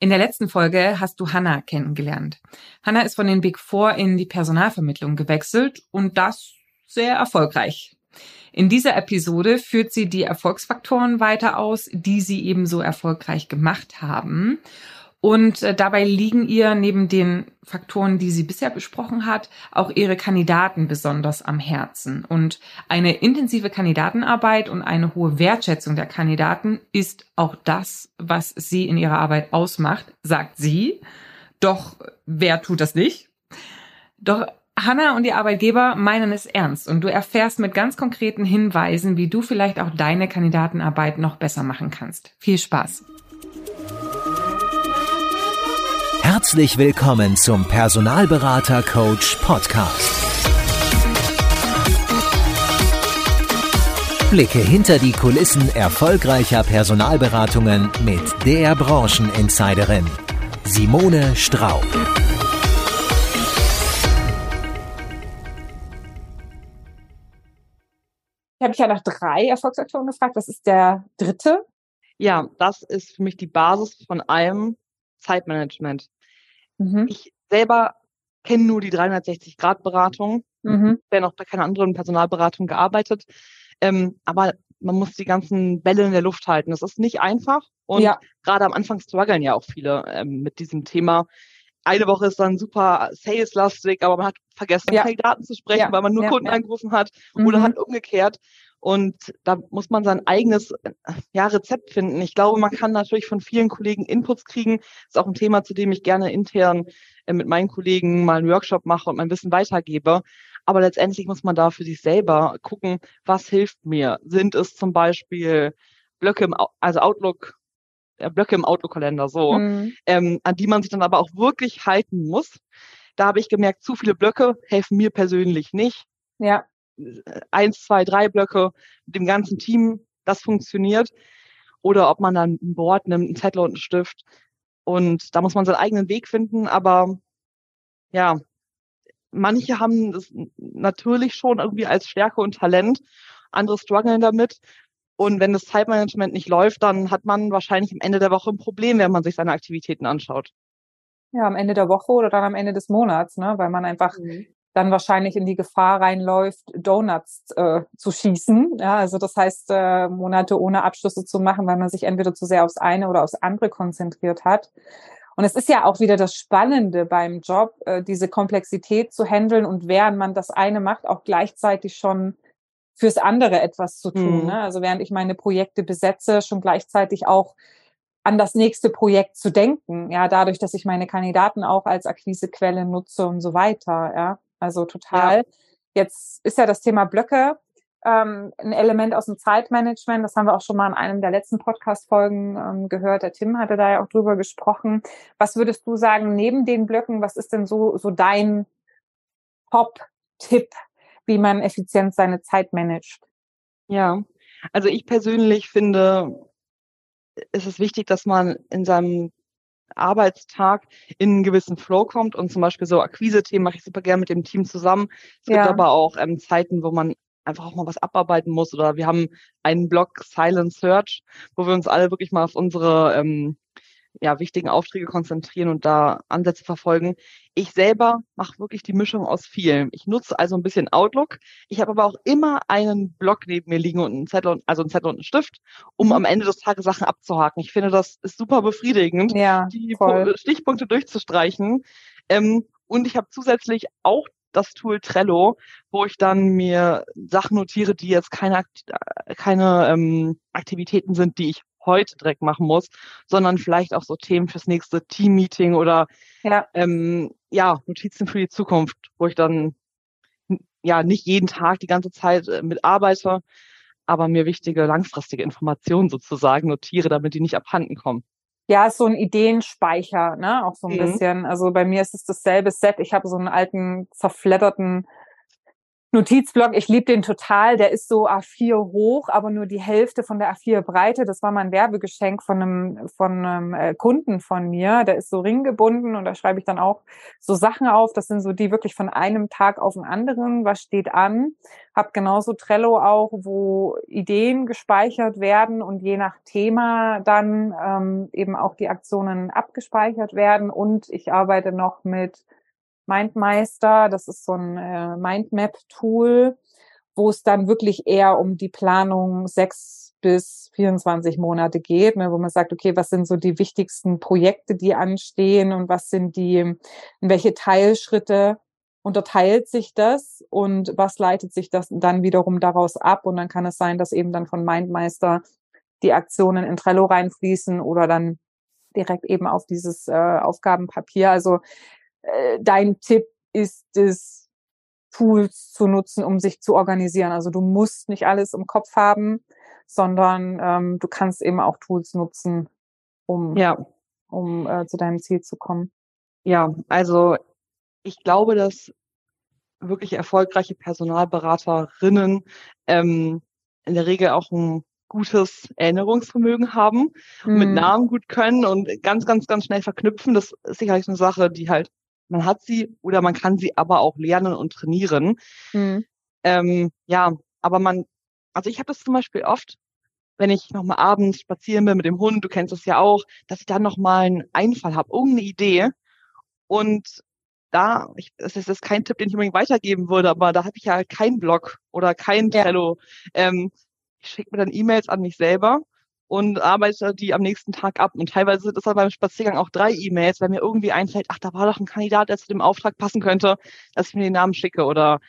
In der letzten Folge hast du Hannah kennengelernt. Hannah ist von den Big Four in die Personalvermittlung gewechselt und das sehr erfolgreich. In dieser Episode führt sie die Erfolgsfaktoren weiter aus, die sie ebenso erfolgreich gemacht haben. Und äh, dabei liegen ihr neben den Faktoren, die sie bisher besprochen hat, auch ihre Kandidaten besonders am Herzen. Und eine intensive Kandidatenarbeit und eine hohe Wertschätzung der Kandidaten ist auch das, was sie in ihrer Arbeit ausmacht, sagt sie. Doch wer tut das nicht? Doch Hanna und die Arbeitgeber meinen es ernst und du erfährst mit ganz konkreten Hinweisen, wie du vielleicht auch deine Kandidatenarbeit noch besser machen kannst. Viel Spaß! Herzlich willkommen zum Personalberater Coach Podcast. Blicke hinter die Kulissen erfolgreicher Personalberatungen mit der Brancheninsiderin Simone Straub. Ich habe mich ja nach drei Erfolgsfaktoren gefragt. Was ist der dritte? Ja, das ist für mich die Basis von allem Zeitmanagement. Mhm. Ich selber kenne nur die 360-Grad-Beratung. Mhm. Ich habe noch bei keiner anderen Personalberatung gearbeitet. Ähm, aber man muss die ganzen Bälle in der Luft halten. Das ist nicht einfach. Und ja. gerade am Anfang strugglen ja auch viele ähm, mit diesem Thema. Eine Woche ist dann super sales-lastig, aber man hat vergessen, ja. Kandidaten zu sprechen, ja. weil man nur Kunden angerufen hat mhm. oder hat umgekehrt. Und da muss man sein eigenes ja, Rezept finden. Ich glaube, man kann natürlich von vielen Kollegen Inputs kriegen. Das ist auch ein Thema, zu dem ich gerne intern äh, mit meinen Kollegen mal einen Workshop mache und mein Wissen weitergebe. Aber letztendlich muss man da für sich selber gucken, was hilft mir. Sind es zum Beispiel Blöcke im, also Outlook, äh, Blöcke im Outlook-Kalender so, mhm. ähm, an die man sich dann aber auch wirklich halten muss. Da habe ich gemerkt, zu viele Blöcke helfen mir persönlich nicht. Ja eins, zwei, drei Blöcke mit dem ganzen Team, das funktioniert. Oder ob man dann ein Board nimmt, einen Zettel und einen Stift. Und da muss man seinen eigenen Weg finden. Aber ja, manche haben das natürlich schon irgendwie als Stärke und Talent. Andere strugglen damit. Und wenn das Zeitmanagement nicht läuft, dann hat man wahrscheinlich am Ende der Woche ein Problem, wenn man sich seine Aktivitäten anschaut. Ja, am Ende der Woche oder dann am Ende des Monats, ne? weil man einfach mhm dann wahrscheinlich in die Gefahr reinläuft, Donuts äh, zu schießen. Ja, also das heißt, äh, Monate ohne Abschlüsse zu machen, weil man sich entweder zu sehr aufs eine oder aufs andere konzentriert hat. Und es ist ja auch wieder das Spannende beim Job, äh, diese Komplexität zu handeln und während man das eine macht, auch gleichzeitig schon fürs andere etwas zu tun. Mhm. Ne? Also während ich meine Projekte besetze, schon gleichzeitig auch an das nächste Projekt zu denken. Ja, dadurch, dass ich meine Kandidaten auch als Akquisequelle nutze und so weiter. Ja. Also total. Ja. Jetzt ist ja das Thema Blöcke ähm, ein Element aus dem Zeitmanagement. Das haben wir auch schon mal in einem der letzten Podcast-Folgen ähm, gehört. Der Tim hatte da ja auch drüber gesprochen. Was würdest du sagen, neben den Blöcken, was ist denn so, so dein Top-Tipp, wie man effizient seine Zeit managt? Ja, also ich persönlich finde, es ist wichtig, dass man in seinem Arbeitstag in einen gewissen Flow kommt und zum Beispiel so Akquise-Themen mache ich super gerne mit dem Team zusammen. Es ja. gibt aber auch ähm, Zeiten, wo man einfach auch mal was abarbeiten muss oder wir haben einen Blog Silent Search, wo wir uns alle wirklich mal auf unsere ähm, ja, wichtigen Aufträge konzentrieren und da Ansätze verfolgen. Ich selber mache wirklich die Mischung aus vielen. Ich nutze also ein bisschen Outlook. Ich habe aber auch immer einen Blog neben mir liegen und einen Zettel, und, also einen Zettel und einen Stift, um mhm. am Ende des Tages Sachen abzuhaken. Ich finde, das ist super befriedigend, ja, die voll. Stichpunkte durchzustreichen. Ähm, und ich habe zusätzlich auch das Tool Trello, wo ich dann mir Sachen notiere, die jetzt keine, keine ähm, Aktivitäten sind, die ich heute direkt machen muss, sondern vielleicht auch so Themen fürs nächste Team-Meeting oder ja. Ähm, ja, Notizen für die Zukunft, wo ich dann ja nicht jeden Tag die ganze Zeit äh, mitarbeite, aber mir wichtige langfristige Informationen sozusagen notiere, damit die nicht abhanden kommen. Ja, ist so ein Ideenspeicher, ne, auch so ein mhm. bisschen. Also bei mir ist es dasselbe Set. Ich habe so einen alten zerfledderten Notizblock, ich liebe den total. Der ist so A4 hoch, aber nur die Hälfte von der A4 Breite. Das war mal ein Werbegeschenk von einem, von einem äh, Kunden von mir. Der ist so ringgebunden und da schreibe ich dann auch so Sachen auf. Das sind so die wirklich von einem Tag auf den anderen. Was steht an? Hab genauso Trello auch, wo Ideen gespeichert werden und je nach Thema dann ähm, eben auch die Aktionen abgespeichert werden. Und ich arbeite noch mit Mindmeister. Das ist so ein äh, Mindmap-Tool, wo es dann wirklich eher um die Planung sechs bis 24 Monate geht, ne, wo man sagt, okay, was sind so die wichtigsten Projekte, die anstehen und was sind die, in welche Teilschritte unterteilt sich das und was leitet sich das dann wiederum daraus ab? Und dann kann es sein, dass eben dann von Mindmeister die Aktionen in Trello reinfließen oder dann direkt eben auf dieses äh, Aufgabenpapier. Also äh, dein Tipp ist es, Tools zu nutzen, um sich zu organisieren. Also du musst nicht alles im Kopf haben, sondern ähm, du kannst eben auch Tools nutzen, um, ja. um äh, zu deinem Ziel zu kommen. Ja, also ich glaube, dass wirklich erfolgreiche Personalberaterinnen ähm, in der Regel auch ein gutes Erinnerungsvermögen haben, mhm. mit Namen gut können und ganz, ganz, ganz schnell verknüpfen. Das ist sicherlich eine Sache, die halt man hat sie oder man kann sie aber auch lernen und trainieren. Mhm. Ähm, ja, aber man, also ich habe das zum Beispiel oft, wenn ich nochmal abends spazieren bin mit dem Hund, du kennst das ja auch, dass ich dann nochmal einen Einfall habe, irgendeine Idee. Und da, ich, das ist kein Tipp, den ich unbedingt weitergeben würde, aber da habe ich ja keinen Blog oder kein Trello. Ja. Ähm, ich schicke mir dann E-Mails an mich selber und arbeite die am nächsten Tag ab. Und teilweise sind es dann beim Spaziergang auch drei E-Mails, weil mir irgendwie einfällt, ach, da war doch ein Kandidat, der zu dem Auftrag passen könnte, dass ich mir den Namen schicke oder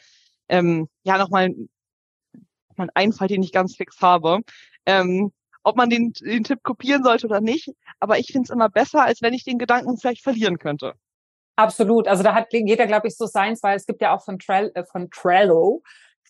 ähm, ja, nochmal noch mal einen Einfall, den ich ganz fix habe. Ähm, ob man den, den Tipp kopieren sollte oder nicht, aber ich finde es immer besser, als wenn ich den Gedanken vielleicht verlieren könnte. Absolut. Also da hat jeder, glaube ich, so seins, weil es gibt ja auch von, Trell, äh, von Trello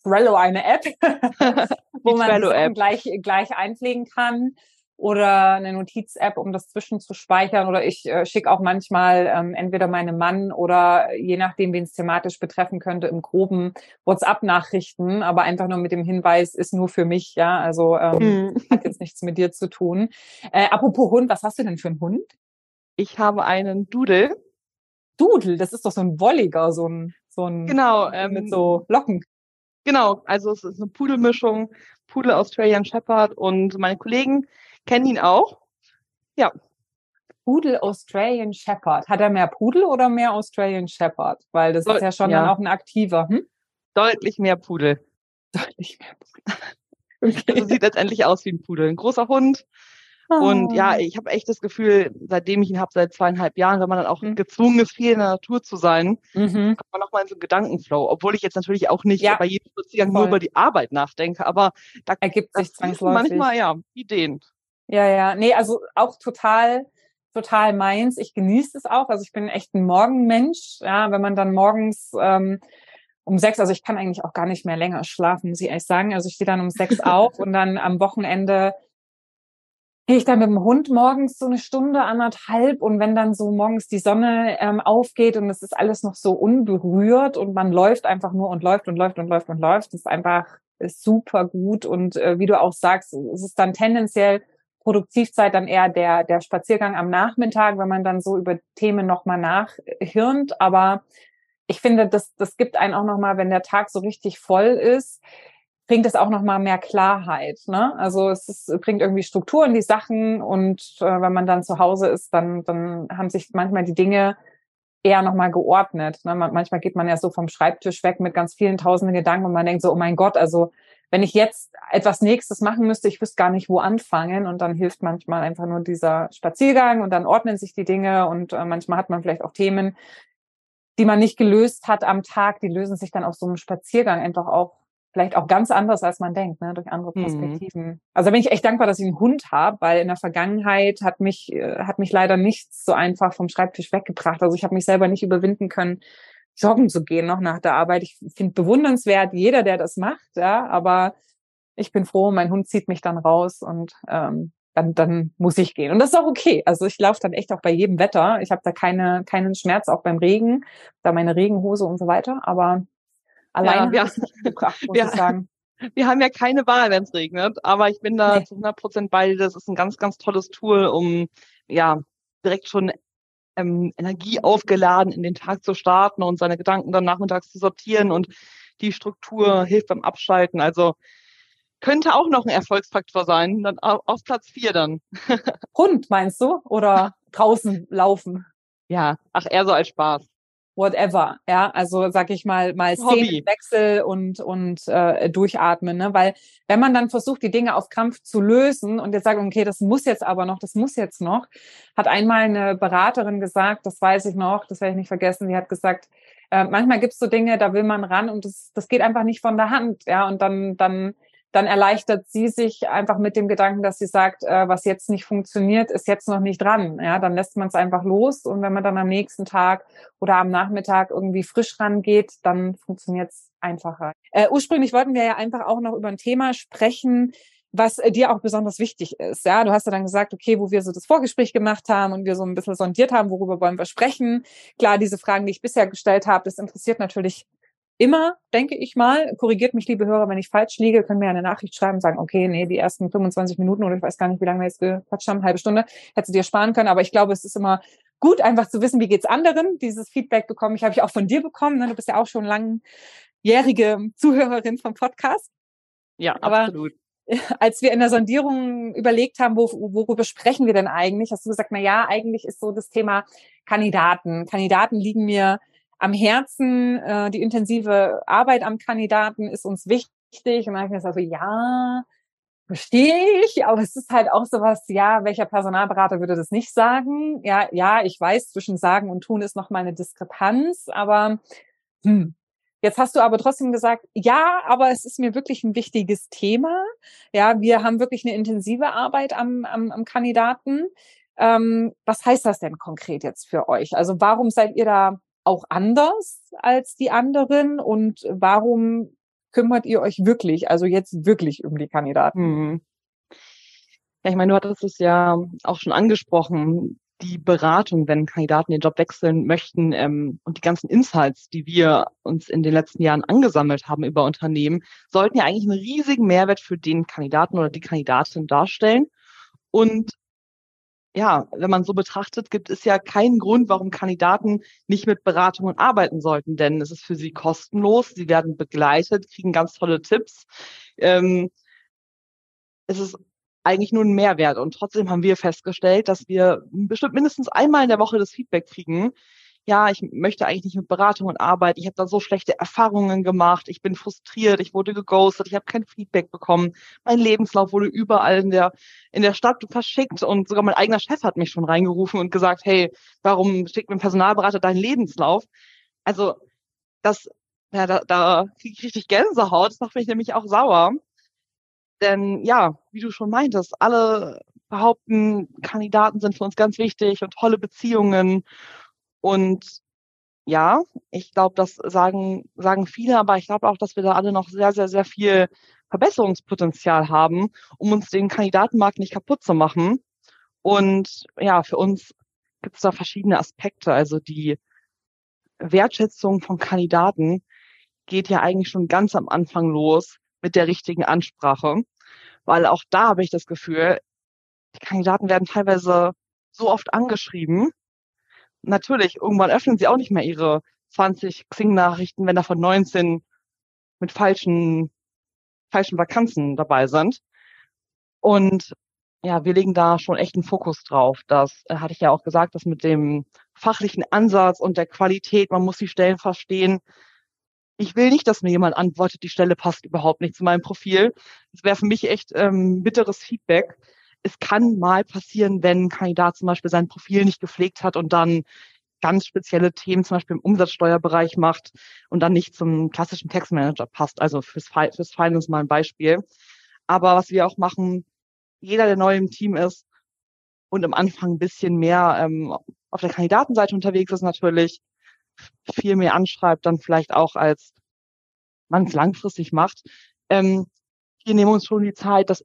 Trello eine App, wo man das gleich, gleich einpflegen kann oder eine Notiz-App, um das zwischenzuspeichern. Oder ich äh, schicke auch manchmal ähm, entweder meinem Mann oder je nachdem, wen es thematisch betreffen könnte, im groben WhatsApp-Nachrichten, aber einfach nur mit dem Hinweis, ist nur für mich, ja. Also ähm, hm. hat jetzt nichts mit dir zu tun. Äh, apropos Hund, was hast du denn für einen Hund? Ich habe einen Doodle. Doodle, das ist doch so ein Wolliger, so ein, so ein genau ähm, mit so Locken. Genau, also es ist eine Pudelmischung, Pudel Australian Shepherd und meine Kollegen kennen ihn auch. Ja. Pudel Australian Shepherd. Hat er mehr Pudel oder mehr Australian Shepherd? Weil das Deut ist ja schon ja. dann auch ein aktiver. Hm? Deutlich mehr Pudel. Deutlich mehr Pudel. Okay. Also sieht letztendlich aus wie ein Pudel. Ein großer Hund, und ja, ah. ich habe echt das Gefühl, seitdem ich ihn habe, seit zweieinhalb Jahren, wenn man dann auch mhm. gezwungen ist, viel in der Natur zu sein, mhm. kommt man nochmal in so einen Gedankenflow. Obwohl ich jetzt natürlich auch nicht ja, bei jedem Spaziergang nur über die Arbeit nachdenke, aber da ergibt sich zwangsläufig. Manchmal ja Ideen. Ja, ja, nee, also auch total total meins. Ich genieße es auch. Also ich bin echt ein Morgenmensch. Ja, wenn man dann morgens ähm, um sechs, also ich kann eigentlich auch gar nicht mehr länger schlafen, muss ich ehrlich sagen. Also ich stehe dann um sechs auf und dann am Wochenende gehe ich dann mit dem Hund morgens so eine Stunde, anderthalb und wenn dann so morgens die Sonne ähm, aufgeht und es ist alles noch so unberührt und man läuft einfach nur und läuft und läuft und läuft und läuft, das ist einfach super gut und äh, wie du auch sagst, es ist dann tendenziell Produktivzeit dann eher der der Spaziergang am Nachmittag, wenn man dann so über Themen nochmal nachhirnt, aber ich finde, das, das gibt einen auch nochmal, wenn der Tag so richtig voll ist, bringt es auch noch mal mehr Klarheit. Ne? Also es ist, bringt irgendwie Struktur in die Sachen und äh, wenn man dann zu Hause ist, dann, dann haben sich manchmal die Dinge eher noch mal geordnet. Ne? Manchmal geht man ja so vom Schreibtisch weg mit ganz vielen tausenden Gedanken und man denkt so, oh mein Gott, also wenn ich jetzt etwas Nächstes machen müsste, ich wüsste gar nicht, wo anfangen. Und dann hilft manchmal einfach nur dieser Spaziergang und dann ordnen sich die Dinge und äh, manchmal hat man vielleicht auch Themen, die man nicht gelöst hat am Tag, die lösen sich dann auf so einem Spaziergang einfach auch vielleicht auch ganz anders, als man denkt, ne, durch andere mhm. Perspektiven. Mhm. Also bin ich echt dankbar, dass ich einen Hund habe, weil in der Vergangenheit hat mich äh, hat mich leider nichts so einfach vom Schreibtisch weggebracht. Also ich habe mich selber nicht überwinden können, joggen zu gehen noch nach der Arbeit. Ich finde bewundernswert jeder, der das macht, ja, aber ich bin froh, mein Hund zieht mich dann raus und ähm, dann, dann muss ich gehen. Und das ist auch okay. Also ich laufe dann echt auch bei jedem Wetter. Ich habe da keine, keinen Schmerz, auch beim Regen, da meine Regenhose und so weiter. Aber Allein ja, wir, gebracht, muss wir, ich sagen. Wir haben ja keine Wahl, wenn es regnet, aber ich bin da nee. zu 100 Prozent bei dir. Das ist ein ganz, ganz tolles Tool, um ja direkt schon ähm, Energie aufgeladen in den Tag zu starten und seine Gedanken dann nachmittags zu sortieren und die Struktur hilft beim Abschalten. Also könnte auch noch ein Erfolgsfaktor sein, dann auf Platz vier dann. Hund meinst du? Oder draußen laufen? Ja, ach, eher so als Spaß whatever, ja, also sag ich mal mal Szenenwechsel und und äh, durchatmen, ne, weil wenn man dann versucht die Dinge auf Krampf zu lösen und jetzt sagt okay, das muss jetzt aber noch, das muss jetzt noch, hat einmal eine Beraterin gesagt, das weiß ich noch, das werde ich nicht vergessen, die hat gesagt, äh, manchmal gibt's so Dinge, da will man ran und das das geht einfach nicht von der Hand, ja, und dann dann dann erleichtert sie sich einfach mit dem Gedanken, dass sie sagt, äh, was jetzt nicht funktioniert, ist jetzt noch nicht dran. Ja, dann lässt man es einfach los und wenn man dann am nächsten Tag oder am Nachmittag irgendwie frisch rangeht, dann funktioniert es einfacher. Äh, ursprünglich wollten wir ja einfach auch noch über ein Thema sprechen, was äh, dir auch besonders wichtig ist. Ja, du hast ja dann gesagt, okay, wo wir so das Vorgespräch gemacht haben und wir so ein bisschen sondiert haben, worüber wollen wir sprechen. Klar, diese Fragen, die ich bisher gestellt habe, das interessiert natürlich immer, denke ich mal, korrigiert mich, liebe Hörer, wenn ich falsch liege, können mir eine Nachricht schreiben, sagen, okay, nee, die ersten 25 Minuten oder ich weiß gar nicht, wie lange wir jetzt gequatscht haben, halbe Stunde, hättest du dir sparen können. Aber ich glaube, es ist immer gut, einfach zu wissen, wie geht's anderen. Dieses Feedback bekomme ich, habe ich auch von dir bekommen. Ne? Du bist ja auch schon langjährige Zuhörerin vom Podcast. Ja, Aber absolut. Als wir in der Sondierung überlegt haben, wo, worüber sprechen wir denn eigentlich, hast du gesagt, na ja, eigentlich ist so das Thema Kandidaten. Kandidaten liegen mir am Herzen. Äh, die intensive Arbeit am Kandidaten ist uns wichtig. Und dann habe ich mir gesagt, so, ja, verstehe ich, aber es ist halt auch sowas, ja, welcher Personalberater würde das nicht sagen? Ja, ja, ich weiß, zwischen sagen und tun ist noch mal eine Diskrepanz, aber hm. Jetzt hast du aber trotzdem gesagt, ja, aber es ist mir wirklich ein wichtiges Thema. Ja, wir haben wirklich eine intensive Arbeit am, am, am Kandidaten. Ähm, was heißt das denn konkret jetzt für euch? Also warum seid ihr da auch anders als die anderen und warum kümmert ihr euch wirklich, also jetzt wirklich um die Kandidaten? Hm. Ja, ich meine, du hattest es ja auch schon angesprochen, die Beratung, wenn Kandidaten den Job wechseln möchten ähm, und die ganzen Insights, die wir uns in den letzten Jahren angesammelt haben über Unternehmen, sollten ja eigentlich einen riesigen Mehrwert für den Kandidaten oder die Kandidatin darstellen. Und ja, wenn man so betrachtet, gibt es ja keinen Grund, warum Kandidaten nicht mit Beratungen arbeiten sollten, denn es ist für sie kostenlos, sie werden begleitet, kriegen ganz tolle Tipps. Ähm, es ist eigentlich nur ein Mehrwert und trotzdem haben wir festgestellt, dass wir bestimmt mindestens einmal in der Woche das Feedback kriegen, ja, ich möchte eigentlich nicht mit Beratungen arbeiten, ich habe da so schlechte Erfahrungen gemacht, ich bin frustriert, ich wurde geghostet, ich habe kein Feedback bekommen, mein Lebenslauf wurde überall in der, in der Stadt verschickt und sogar mein eigener Chef hat mich schon reingerufen und gesagt, hey, warum schickt mir ein Personalberater deinen Lebenslauf? Also das, ja, da, da kriege ich richtig Gänsehaut, das macht mich nämlich auch sauer. Denn ja, wie du schon meintest, alle behaupten, Kandidaten sind für uns ganz wichtig und tolle Beziehungen und ja, ich glaube, das sagen, sagen viele, aber ich glaube auch, dass wir da alle noch sehr, sehr, sehr viel Verbesserungspotenzial haben, um uns den Kandidatenmarkt nicht kaputt zu machen. Und ja, für uns gibt es da verschiedene Aspekte. Also die Wertschätzung von Kandidaten geht ja eigentlich schon ganz am Anfang los mit der richtigen Ansprache, weil auch da habe ich das Gefühl, die Kandidaten werden teilweise so oft angeschrieben natürlich, irgendwann öffnen sie auch nicht mehr ihre 20 Xing-Nachrichten, wenn davon 19 mit falschen, falschen Vakanzen dabei sind. Und ja, wir legen da schon echt einen Fokus drauf. Das äh, hatte ich ja auch gesagt, dass mit dem fachlichen Ansatz und der Qualität, man muss die Stellen verstehen. Ich will nicht, dass mir jemand antwortet, die Stelle passt überhaupt nicht zu meinem Profil. Das wäre für mich echt ähm, bitteres Feedback es kann mal passieren, wenn ein Kandidat zum Beispiel sein Profil nicht gepflegt hat und dann ganz spezielle Themen zum Beispiel im Umsatzsteuerbereich macht und dann nicht zum klassischen Textmanager passt. Also fürs, fürs Finance mal ein Beispiel. Aber was wir auch machen, jeder, der neu im Team ist und am Anfang ein bisschen mehr ähm, auf der Kandidatenseite unterwegs ist natürlich, viel mehr anschreibt, dann vielleicht auch als man es langfristig macht. Ähm, wir nehmen uns schon die Zeit, das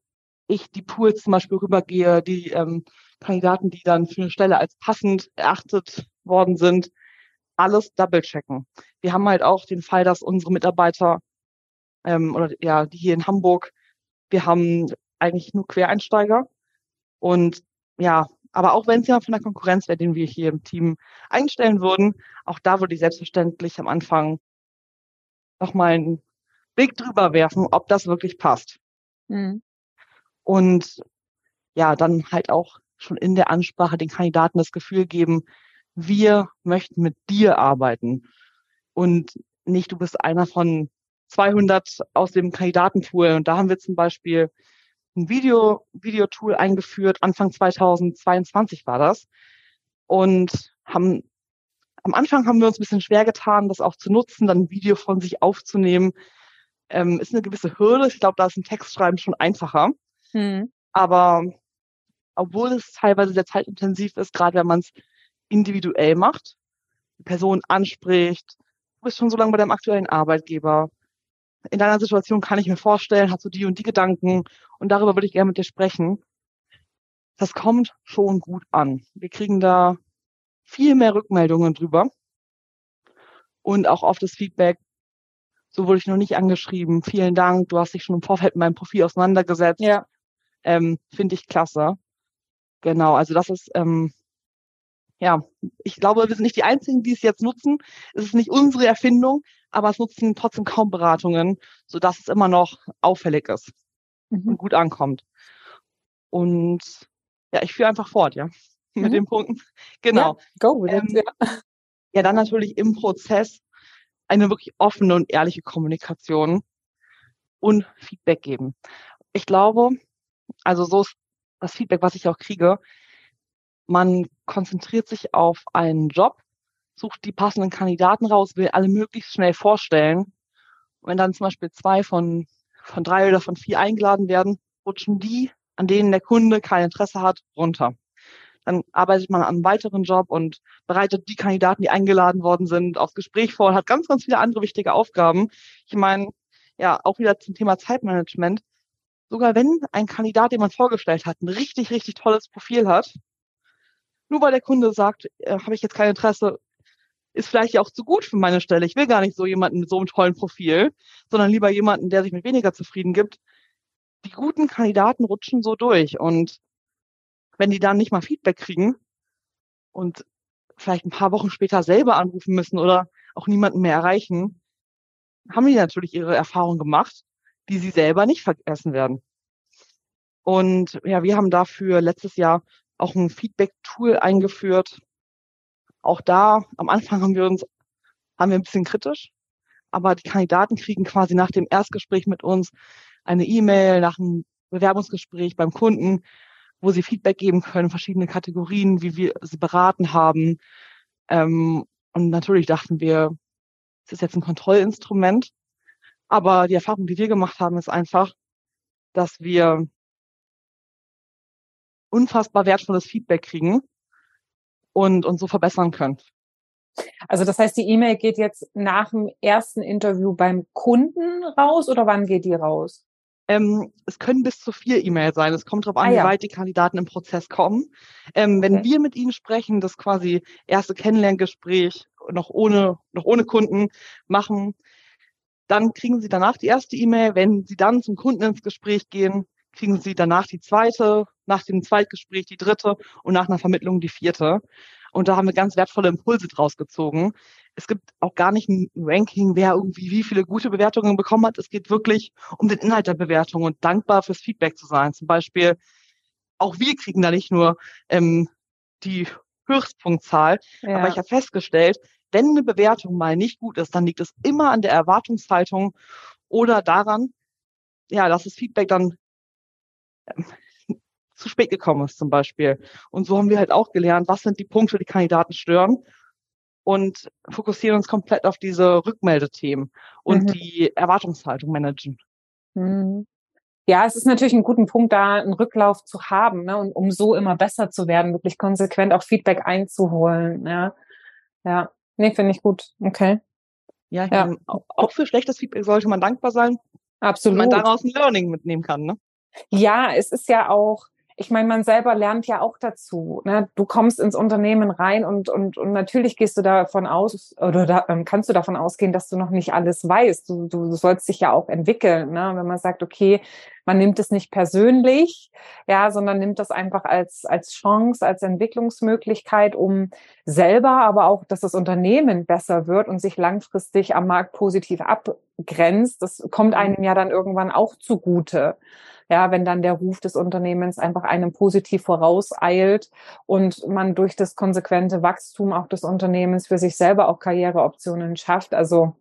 ich die Pools zum Beispiel rübergehe, die ähm, Kandidaten, die dann für eine Stelle als passend erachtet worden sind, alles double checken. Wir haben halt auch den Fall, dass unsere Mitarbeiter ähm, oder ja, die hier in Hamburg, wir haben eigentlich nur Quereinsteiger und ja, aber auch wenn es ja von der Konkurrenz wäre, den wir hier im Team einstellen würden, auch da würde ich selbstverständlich am Anfang nochmal einen Blick drüber werfen, ob das wirklich passt. Mhm. Und ja, dann halt auch schon in der Ansprache den Kandidaten das Gefühl geben, wir möchten mit dir arbeiten und nicht, du bist einer von 200 aus dem Kandidatenpool. Und da haben wir zum Beispiel ein Video, Videotool eingeführt. Anfang 2022 war das. Und haben, am Anfang haben wir uns ein bisschen schwer getan, das auch zu nutzen, dann ein Video von sich aufzunehmen. Ähm, ist eine gewisse Hürde. Ich glaube, da ist ein Textschreiben schon einfacher. Hm. Aber obwohl es teilweise sehr zeitintensiv ist, gerade wenn man es individuell macht, die Person anspricht, du bist schon so lange bei deinem aktuellen Arbeitgeber. In deiner Situation kann ich mir vorstellen, hast du die und die Gedanken und darüber würde ich gerne mit dir sprechen. Das kommt schon gut an. Wir kriegen da viel mehr Rückmeldungen drüber und auch oft das Feedback, so wurde ich noch nicht angeschrieben. Vielen Dank, du hast dich schon im Vorfeld mit meinem Profil auseinandergesetzt. Ja. Ähm, Finde ich klasse. Genau, also das ist, ähm, ja, ich glaube, wir sind nicht die Einzigen, die es jetzt nutzen. Es ist nicht unsere Erfindung, aber es nutzen trotzdem kaum Beratungen, sodass es immer noch auffällig ist mhm. und gut ankommt. Und ja, ich führe einfach fort, ja, mhm. mit den Punkten. Genau. Ja, go with ähm, it, ja. ja, dann natürlich im Prozess eine wirklich offene und ehrliche Kommunikation und Feedback geben. Ich glaube, also so ist das Feedback, was ich auch kriege, man konzentriert sich auf einen Job, sucht die passenden Kandidaten raus, will alle möglichst schnell vorstellen. Und wenn dann zum Beispiel zwei von, von drei oder von vier eingeladen werden, rutschen die, an denen der Kunde kein Interesse hat, runter. Dann arbeitet man an einem weiteren Job und bereitet die Kandidaten, die eingeladen worden sind, aufs Gespräch vor und hat ganz, ganz viele andere wichtige Aufgaben. Ich meine, ja, auch wieder zum Thema Zeitmanagement sogar wenn ein Kandidat, den man vorgestellt hat, ein richtig, richtig tolles Profil hat, nur weil der Kunde sagt, äh, habe ich jetzt kein Interesse, ist vielleicht ja auch zu gut für meine Stelle. Ich will gar nicht so jemanden mit so einem tollen Profil, sondern lieber jemanden, der sich mit weniger zufrieden gibt. Die guten Kandidaten rutschen so durch und wenn die dann nicht mal Feedback kriegen und vielleicht ein paar Wochen später selber anrufen müssen oder auch niemanden mehr erreichen, haben die natürlich ihre Erfahrung gemacht die sie selber nicht vergessen werden. Und ja, wir haben dafür letztes Jahr auch ein Feedback-Tool eingeführt. Auch da, am Anfang haben wir uns, haben wir ein bisschen kritisch, aber die Kandidaten kriegen quasi nach dem Erstgespräch mit uns eine E-Mail, nach einem Bewerbungsgespräch beim Kunden, wo sie Feedback geben können, verschiedene Kategorien, wie wir sie beraten haben. Ähm, und natürlich dachten wir, es ist jetzt ein Kontrollinstrument, aber die Erfahrung, die wir gemacht haben, ist einfach, dass wir unfassbar wertvolles Feedback kriegen und uns so verbessern können. Also das heißt, die E-Mail geht jetzt nach dem ersten Interview beim Kunden raus oder wann geht die raus? Ähm, es können bis zu vier E-Mails sein. Es kommt darauf an, ah, ja. wie weit die Kandidaten im Prozess kommen. Ähm, wenn wir mit ihnen sprechen, das quasi erste Kennenlerngespräch noch ohne, noch ohne Kunden machen, dann kriegen Sie danach die erste E-Mail. Wenn Sie dann zum Kunden ins Gespräch gehen, kriegen Sie danach die zweite, nach dem Zweitgespräch die dritte und nach einer Vermittlung die vierte. Und da haben wir ganz wertvolle Impulse draus gezogen. Es gibt auch gar nicht ein Ranking, wer irgendwie wie viele gute Bewertungen bekommen hat. Es geht wirklich um den Inhalt der Bewertung und dankbar fürs Feedback zu sein. Zum Beispiel, auch wir kriegen da nicht nur ähm, die Höchstpunktzahl, ja. aber ich habe festgestellt, wenn eine Bewertung mal nicht gut ist, dann liegt es immer an der Erwartungshaltung oder daran, ja, dass das Feedback dann zu spät gekommen ist zum Beispiel. Und so haben wir halt auch gelernt, was sind die Punkte, die Kandidaten stören und fokussieren uns komplett auf diese Rückmeldethemen und mhm. die Erwartungshaltung managen. Mhm. Ja, es ist natürlich ein guter Punkt, da einen Rücklauf zu haben, ne, und um so immer besser zu werden, wirklich konsequent auch Feedback einzuholen. Ja, ja. Nee, finde ich gut. Okay. Ja, ja. Meine, auch für schlechtes Feedback sollte man dankbar sein. Absolut. Wenn man daraus ein Learning mitnehmen kann, ne? Ja, es ist ja auch, ich meine, man selber lernt ja auch dazu. Ne? Du kommst ins Unternehmen rein und, und, und natürlich gehst du davon aus, oder da, ähm, kannst du davon ausgehen, dass du noch nicht alles weißt. Du, du sollst dich ja auch entwickeln. Ne? Wenn man sagt, okay, man nimmt es nicht persönlich, ja, sondern nimmt das einfach als, als Chance, als Entwicklungsmöglichkeit, um selber, aber auch, dass das Unternehmen besser wird und sich langfristig am Markt positiv abgrenzt. Das kommt einem ja dann irgendwann auch zugute ja, wenn dann der Ruf des Unternehmens einfach einem positiv vorauseilt und man durch das konsequente Wachstum auch des Unternehmens für sich selber auch Karriereoptionen schafft. Also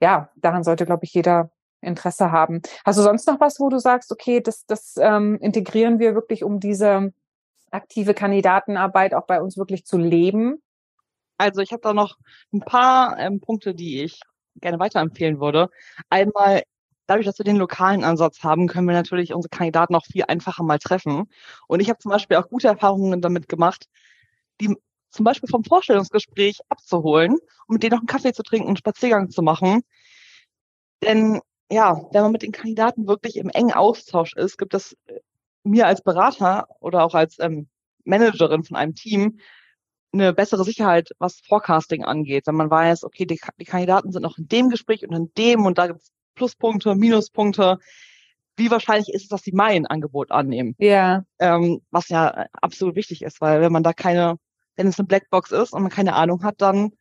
ja, daran sollte, glaube ich, jeder Interesse haben. Hast du sonst noch was, wo du sagst, okay, das, das ähm, integrieren wir wirklich, um diese aktive Kandidatenarbeit auch bei uns wirklich zu leben? Also ich habe da noch ein paar ähm, Punkte, die ich gerne weiterempfehlen würde. Einmal dadurch, dass wir den lokalen Ansatz haben, können wir natürlich unsere Kandidaten auch viel einfacher mal treffen. Und ich habe zum Beispiel auch gute Erfahrungen damit gemacht, die zum Beispiel vom Vorstellungsgespräch abzuholen und mit denen noch einen Kaffee zu trinken, einen Spaziergang zu machen. Denn ja, wenn man mit den Kandidaten wirklich im engen Austausch ist, gibt es mir als Berater oder auch als ähm, Managerin von einem Team eine bessere Sicherheit, was Forecasting angeht. Wenn man weiß, okay, die, die Kandidaten sind noch in dem Gespräch und in dem und da gibt es Pluspunkte, Minuspunkte. Wie wahrscheinlich ist es, dass sie mein Angebot annehmen? Ja. Ähm, was ja absolut wichtig ist, weil wenn man da keine, wenn es eine Blackbox ist und man keine Ahnung hat, dann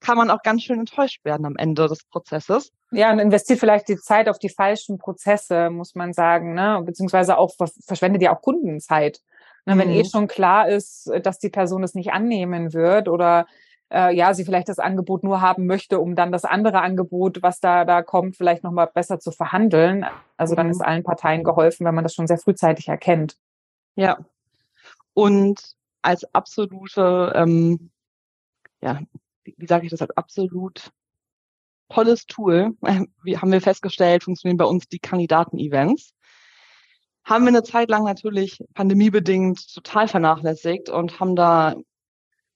kann man auch ganz schön enttäuscht werden am Ende des Prozesses. Ja, und investiert vielleicht die Zeit auf die falschen Prozesse, muss man sagen, ne? Beziehungsweise auch verschwendet ja auch Kundenzeit. Mhm. Wenn eh schon klar ist, dass die Person es nicht annehmen wird oder äh, ja, sie vielleicht das Angebot nur haben möchte, um dann das andere Angebot, was da, da kommt, vielleicht nochmal besser zu verhandeln. Also dann mhm. ist allen Parteien geholfen, wenn man das schon sehr frühzeitig erkennt. Ja. Und als absolute, ähm, ja, wie, sage ich das, als absolut tolles Tool, äh, wie haben wir festgestellt, funktionieren bei uns die Kandidaten-Events. Haben wir eine Zeit lang natürlich pandemiebedingt total vernachlässigt und haben da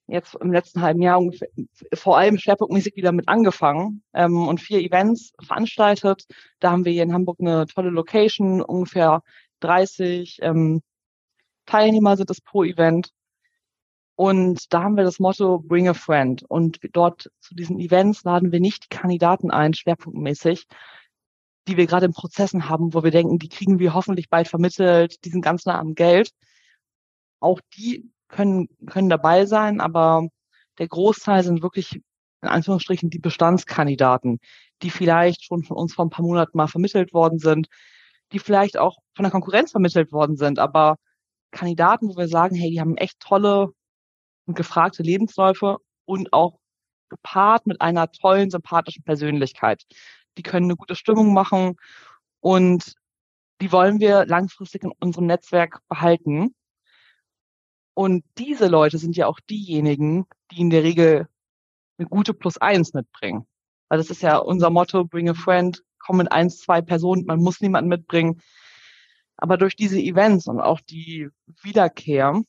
jetzt im letzten halben Jahr ungefähr, vor allem schwerpunktmäßig wieder mit angefangen ähm, und vier Events veranstaltet. Da haben wir hier in Hamburg eine tolle Location, ungefähr 30 ähm, Teilnehmer sind es pro Event. Und da haben wir das Motto Bring a Friend. Und dort zu diesen Events laden wir nicht die Kandidaten ein, schwerpunktmäßig, die wir gerade in Prozessen haben, wo wir denken, die kriegen wir hoffentlich bald vermittelt, die sind ganz nah am Geld. Auch die können, können dabei sein, aber der Großteil sind wirklich in Anführungsstrichen die Bestandskandidaten, die vielleicht schon von uns vor ein paar Monaten mal vermittelt worden sind, die vielleicht auch von der Konkurrenz vermittelt worden sind, aber Kandidaten, wo wir sagen, hey, die haben echt tolle und gefragte Lebensläufe und auch gepaart mit einer tollen, sympathischen Persönlichkeit. Die können eine gute Stimmung machen und die wollen wir langfristig in unserem Netzwerk behalten. Und diese Leute sind ja auch diejenigen, die in der Regel eine gute Plus eins mitbringen. Weil das ist ja unser Motto, bring a friend, komm mit eins, zwei Personen, man muss niemanden mitbringen. Aber durch diese Events und auch die Wiederkehr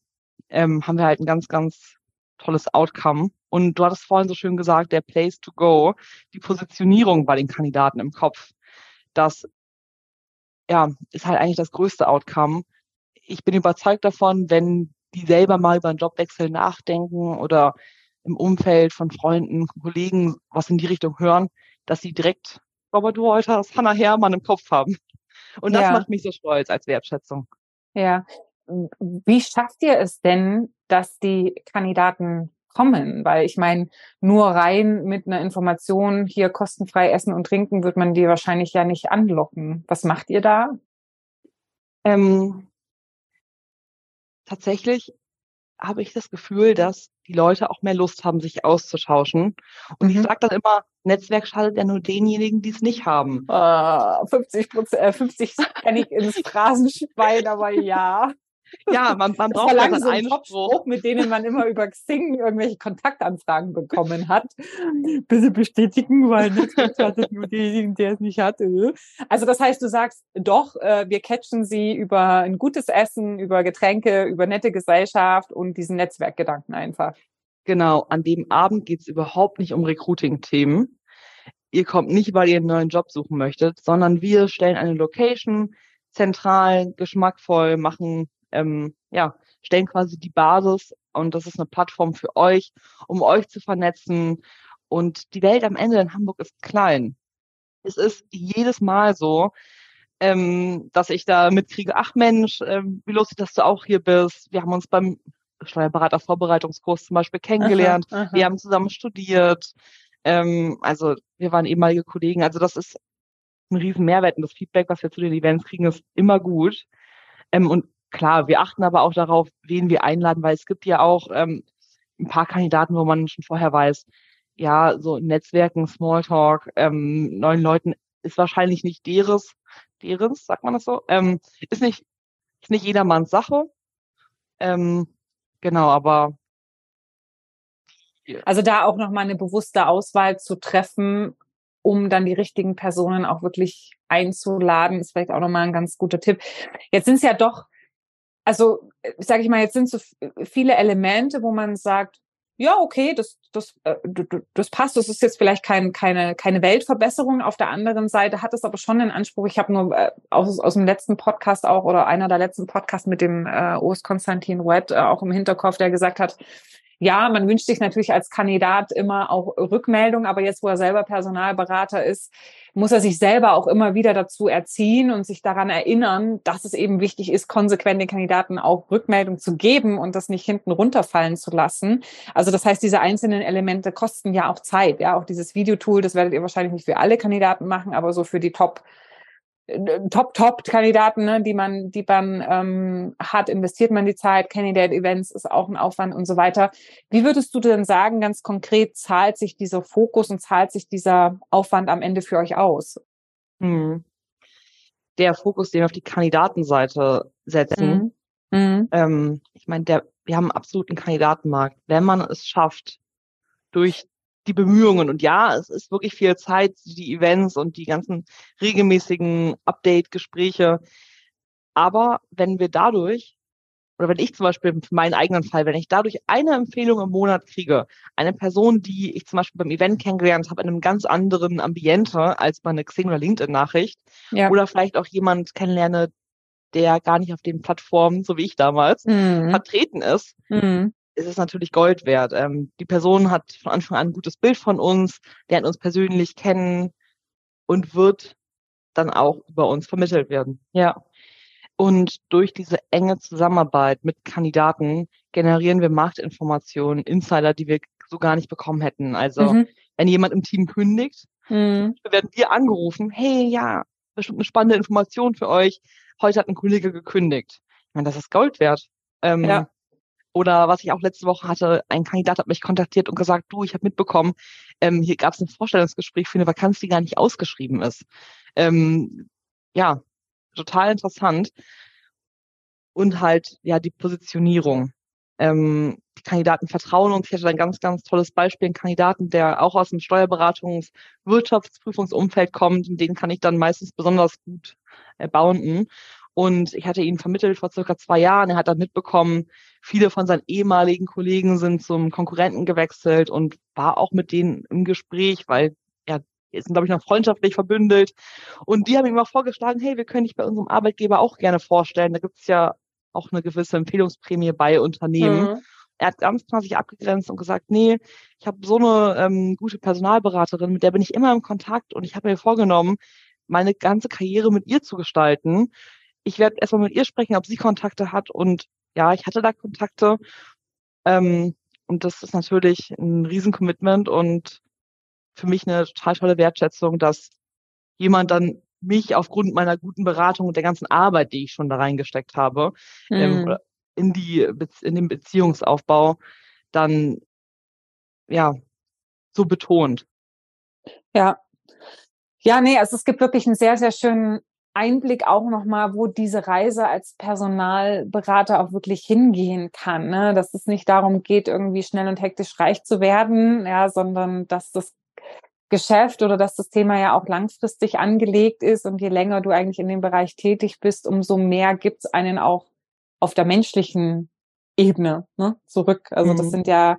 ähm, haben wir halt ein ganz, ganz tolles Outcome. Und du hattest vorhin so schön gesagt, der Place to go, die Positionierung bei den Kandidaten im Kopf. Das ja, ist halt eigentlich das größte Outcome. Ich bin überzeugt davon, wenn die selber mal über einen Jobwechsel nachdenken oder im Umfeld von Freunden, Kollegen was in die Richtung hören, dass sie direkt Robert Walters, Hannah Herrmann im Kopf haben. Und das ja. macht mich so stolz als Wertschätzung. Ja. Wie schafft ihr es denn, dass die Kandidaten kommen? Weil ich meine, nur rein mit einer Information hier kostenfrei essen und trinken wird man die wahrscheinlich ja nicht anlocken. Was macht ihr da? Ähm, tatsächlich habe ich das Gefühl, dass die Leute auch mehr Lust haben, sich auszutauschen. Und mhm. ich sage dann immer, Netzwerk schadet ja nur denjenigen, die es nicht haben. Uh, 50 Prozent, äh, 50 kenne ich ins Phrasenschwein, aber ja. Ja, man, man braucht ja so einen Spruch, mit denen man immer über Xing irgendwelche Kontaktanfragen bekommen hat. Bitte bestätigen, weil Netzwerk hat nur denjenigen, der es nicht hat. Also das heißt, du sagst doch, äh, wir catchen sie über ein gutes Essen, über Getränke, über nette Gesellschaft und diesen Netzwerkgedanken einfach. Genau, an dem Abend geht's überhaupt nicht um Recruiting-Themen. Ihr kommt nicht, weil ihr einen neuen Job suchen möchtet, sondern wir stellen eine Location zentral, geschmackvoll, machen ähm, ja, stellen quasi die Basis und das ist eine Plattform für euch, um euch zu vernetzen. Und die Welt am Ende in Hamburg ist klein. Es ist jedes Mal so, ähm, dass ich da mitkriege, ach Mensch, ähm, wie lustig, dass du auch hier bist. Wir haben uns beim Steuerberater-Vorbereitungskurs zum Beispiel kennengelernt. Aha, aha. Wir haben zusammen studiert. Ähm, also wir waren ehemalige Kollegen. Also das ist ein riesen Mehrwert und das Feedback, was wir zu den Events kriegen, ist immer gut. Ähm, und klar, wir achten aber auch darauf, wen wir einladen, weil es gibt ja auch ähm, ein paar Kandidaten, wo man schon vorher weiß, ja, so Netzwerken, Smalltalk, ähm, neuen Leuten ist wahrscheinlich nicht deres, deres, sagt man das so, ähm, ist nicht, ist nicht jedermanns Sache. Ähm, genau, aber also da auch nochmal eine bewusste Auswahl zu treffen, um dann die richtigen Personen auch wirklich einzuladen, ist vielleicht auch nochmal ein ganz guter Tipp. Jetzt sind es ja doch, also sage ich mal, jetzt sind so viele Elemente, wo man sagt, ja, okay, das, das, äh, das passt. Das ist jetzt vielleicht kein, keine, keine Weltverbesserung. Auf der anderen Seite hat es aber schon den Anspruch. Ich habe nur äh, aus, aus dem letzten Podcast auch oder einer der letzten Podcasts mit dem äh, Urs Konstantin Wett äh, auch im Hinterkopf, der gesagt hat, ja, man wünscht sich natürlich als Kandidat immer auch Rückmeldung, aber jetzt, wo er selber Personalberater ist, muss er sich selber auch immer wieder dazu erziehen und sich daran erinnern, dass es eben wichtig ist, konsequent den Kandidaten auch Rückmeldung zu geben und das nicht hinten runterfallen zu lassen. Also das heißt, diese einzelnen Elemente kosten ja auch Zeit. Ja, auch dieses Videotool, das werdet ihr wahrscheinlich nicht für alle Kandidaten machen, aber so für die Top Top-Top-Kandidaten, ne, die man, die man ähm, hat, investiert man die Zeit. Candidate-Events ist auch ein Aufwand und so weiter. Wie würdest du denn sagen, ganz konkret, zahlt sich dieser Fokus und zahlt sich dieser Aufwand am Ende für euch aus? Hm. Der Fokus, den wir auf die Kandidatenseite setzen. Mhm. Mhm. Ähm, ich meine, wir haben einen absoluten Kandidatenmarkt. Wenn man es schafft, durch die Bemühungen. Und ja, es ist wirklich viel Zeit, die Events und die ganzen regelmäßigen Update-Gespräche. Aber wenn wir dadurch, oder wenn ich zum Beispiel für meinen eigenen Fall, wenn ich dadurch eine Empfehlung im Monat kriege, eine Person, die ich zum Beispiel beim Event kennengelernt habe, in einem ganz anderen Ambiente als meine Xing- oder LinkedIn-Nachricht, ja. oder vielleicht auch jemand kennenlerne, der gar nicht auf den Plattformen, so wie ich damals, mhm. vertreten ist, mhm ist es natürlich Gold wert. Ähm, die Person hat von Anfang an ein gutes Bild von uns, lernt uns persönlich kennen und wird dann auch über uns vermittelt werden. Ja. Und durch diese enge Zusammenarbeit mit Kandidaten generieren wir Marktinformationen, Insider, die wir so gar nicht bekommen hätten. Also mhm. wenn jemand im Team kündigt, mhm. werden wir angerufen, hey, ja, bestimmt eine spannende Information für euch. Heute hat ein Kollege gekündigt. Ich meine, das ist Gold wert. Ähm, ja. Oder was ich auch letzte Woche hatte, ein Kandidat hat mich kontaktiert und gesagt, du, ich habe mitbekommen, ähm, hier gab es ein Vorstellungsgespräch für eine Vakanz, die gar nicht ausgeschrieben ist. Ähm, ja, total interessant. Und halt, ja, die Positionierung. Ähm, die Kandidaten vertrauen uns. Ich hatte ein ganz, ganz tolles Beispiel, ein Kandidaten, der auch aus dem Steuerberatungs-, Wirtschaftsprüfungsumfeld kommt, und den kann ich dann meistens besonders gut äh, bounden. Und ich hatte ihn vermittelt vor circa zwei Jahren. Er hat dann mitbekommen, viele von seinen ehemaligen Kollegen sind zum Konkurrenten gewechselt und war auch mit denen im Gespräch, weil die sind, glaube ich, noch freundschaftlich verbündelt. Und die haben ihm auch vorgeschlagen, hey, wir können dich bei unserem Arbeitgeber auch gerne vorstellen. Da gibt es ja auch eine gewisse Empfehlungsprämie bei Unternehmen. Mhm. Er hat ganz klar sich abgegrenzt und gesagt, nee, ich habe so eine ähm, gute Personalberaterin, mit der bin ich immer im Kontakt und ich habe mir vorgenommen, meine ganze Karriere mit ihr zu gestalten ich werde erstmal mit ihr sprechen, ob sie Kontakte hat. Und ja, ich hatte da Kontakte. Ähm, und das ist natürlich ein Riesencommitment und für mich eine total tolle Wertschätzung, dass jemand dann mich aufgrund meiner guten Beratung und der ganzen Arbeit, die ich schon da reingesteckt habe, ähm, mhm. ähm, in die in den Beziehungsaufbau dann ja so betont. Ja. Ja, nee, also es gibt wirklich einen sehr, sehr schönen Einblick auch nochmal, wo diese Reise als Personalberater auch wirklich hingehen kann. Ne? Dass es nicht darum geht, irgendwie schnell und hektisch reich zu werden, ja, sondern dass das Geschäft oder dass das Thema ja auch langfristig angelegt ist und je länger du eigentlich in dem Bereich tätig bist, umso mehr gibt's einen auch auf der menschlichen Ebene ne, zurück. Also mhm. das sind ja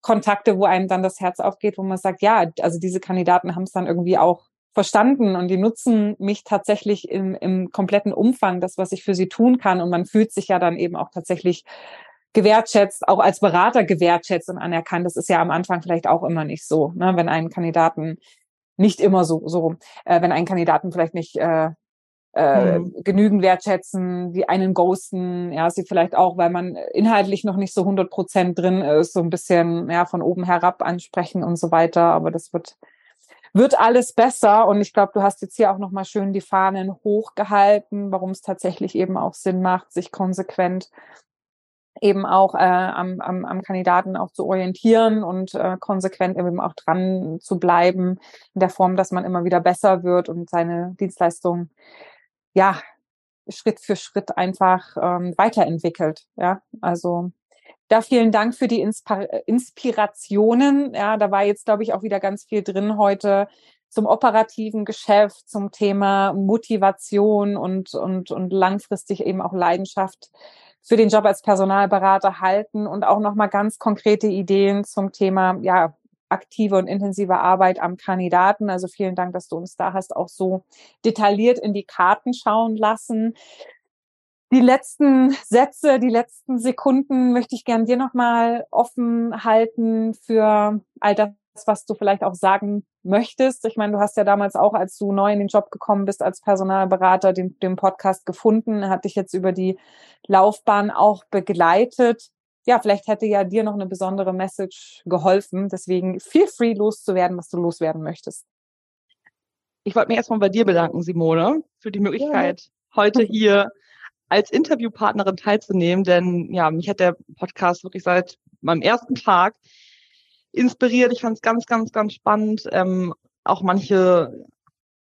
Kontakte, wo einem dann das Herz aufgeht, wo man sagt, ja, also diese Kandidaten haben es dann irgendwie auch verstanden und die nutzen mich tatsächlich im, im kompletten Umfang, das, was ich für sie tun kann. Und man fühlt sich ja dann eben auch tatsächlich gewertschätzt, auch als Berater gewertschätzt und anerkannt. Das ist ja am Anfang vielleicht auch immer nicht so, ne? wenn einen Kandidaten nicht immer so, so äh, wenn einen Kandidaten vielleicht nicht äh, äh, mhm. genügend wertschätzen, die einen ghosten, ja, sie vielleicht auch, weil man inhaltlich noch nicht so 100 Prozent drin ist, so ein bisschen ja von oben herab ansprechen und so weiter. Aber das wird wird alles besser. Und ich glaube, du hast jetzt hier auch nochmal schön die Fahnen hochgehalten, warum es tatsächlich eben auch Sinn macht, sich konsequent eben auch äh, am, am, am Kandidaten auch zu orientieren und äh, konsequent eben auch dran zu bleiben in der Form, dass man immer wieder besser wird und seine Dienstleistung ja Schritt für Schritt einfach ähm, weiterentwickelt. Ja, also da vielen Dank für die Inspir Inspirationen. Ja, da war jetzt, glaube ich, auch wieder ganz viel drin heute zum operativen Geschäft, zum Thema Motivation und, und, und langfristig eben auch Leidenschaft für den Job als Personalberater halten und auch nochmal ganz konkrete Ideen zum Thema, ja, aktive und intensive Arbeit am Kandidaten. Also vielen Dank, dass du uns da hast auch so detailliert in die Karten schauen lassen die letzten Sätze, die letzten Sekunden möchte ich gern dir nochmal offen halten für all das, was du vielleicht auch sagen möchtest. Ich meine, du hast ja damals auch, als du neu in den Job gekommen bist als Personalberater, den, den Podcast gefunden, hat dich jetzt über die Laufbahn auch begleitet. Ja, vielleicht hätte ja dir noch eine besondere Message geholfen. Deswegen feel free loszuwerden, was du loswerden möchtest. Ich wollte mich erstmal bei dir bedanken, Simone, für die Möglichkeit, ja. heute hier als Interviewpartnerin teilzunehmen, denn ja, mich hat der Podcast wirklich seit meinem ersten Tag inspiriert. Ich fand es ganz, ganz, ganz spannend, ähm, auch manche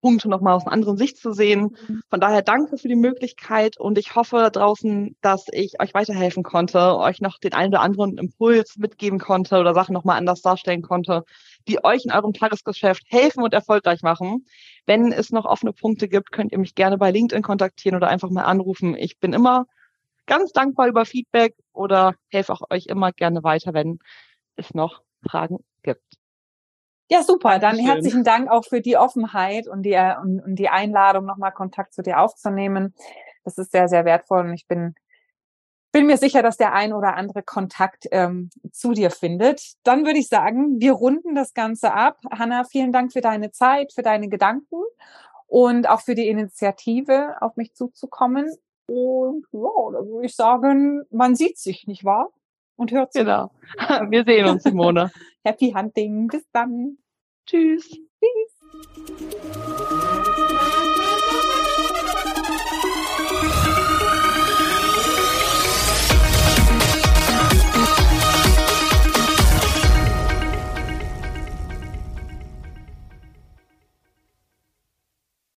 Punkte nochmal aus einer anderen Sicht zu sehen. Von daher danke für die Möglichkeit und ich hoffe draußen, dass ich euch weiterhelfen konnte, euch noch den einen oder anderen Impuls mitgeben konnte oder Sachen nochmal anders darstellen konnte, die euch in eurem Tagesgeschäft helfen und erfolgreich machen. Wenn es noch offene Punkte gibt, könnt ihr mich gerne bei LinkedIn kontaktieren oder einfach mal anrufen. Ich bin immer ganz dankbar über Feedback oder helfe auch euch immer gerne weiter, wenn es noch Fragen gibt. Ja, super. Dann Schön. herzlichen Dank auch für die Offenheit und die, und, und die Einladung, nochmal Kontakt zu dir aufzunehmen. Das ist sehr, sehr wertvoll und ich bin, bin mir sicher, dass der ein oder andere Kontakt ähm, zu dir findet. Dann würde ich sagen, wir runden das Ganze ab. Hanna, vielen Dank für deine Zeit, für deine Gedanken und auch für die Initiative, auf mich zuzukommen. Und ja, da würde ich sagen, man sieht sich, nicht wahr? Und hört sich. Genau. Wir sehen uns, Simone. Happy Hunting. Bis dann. Tschüss. Tschüss.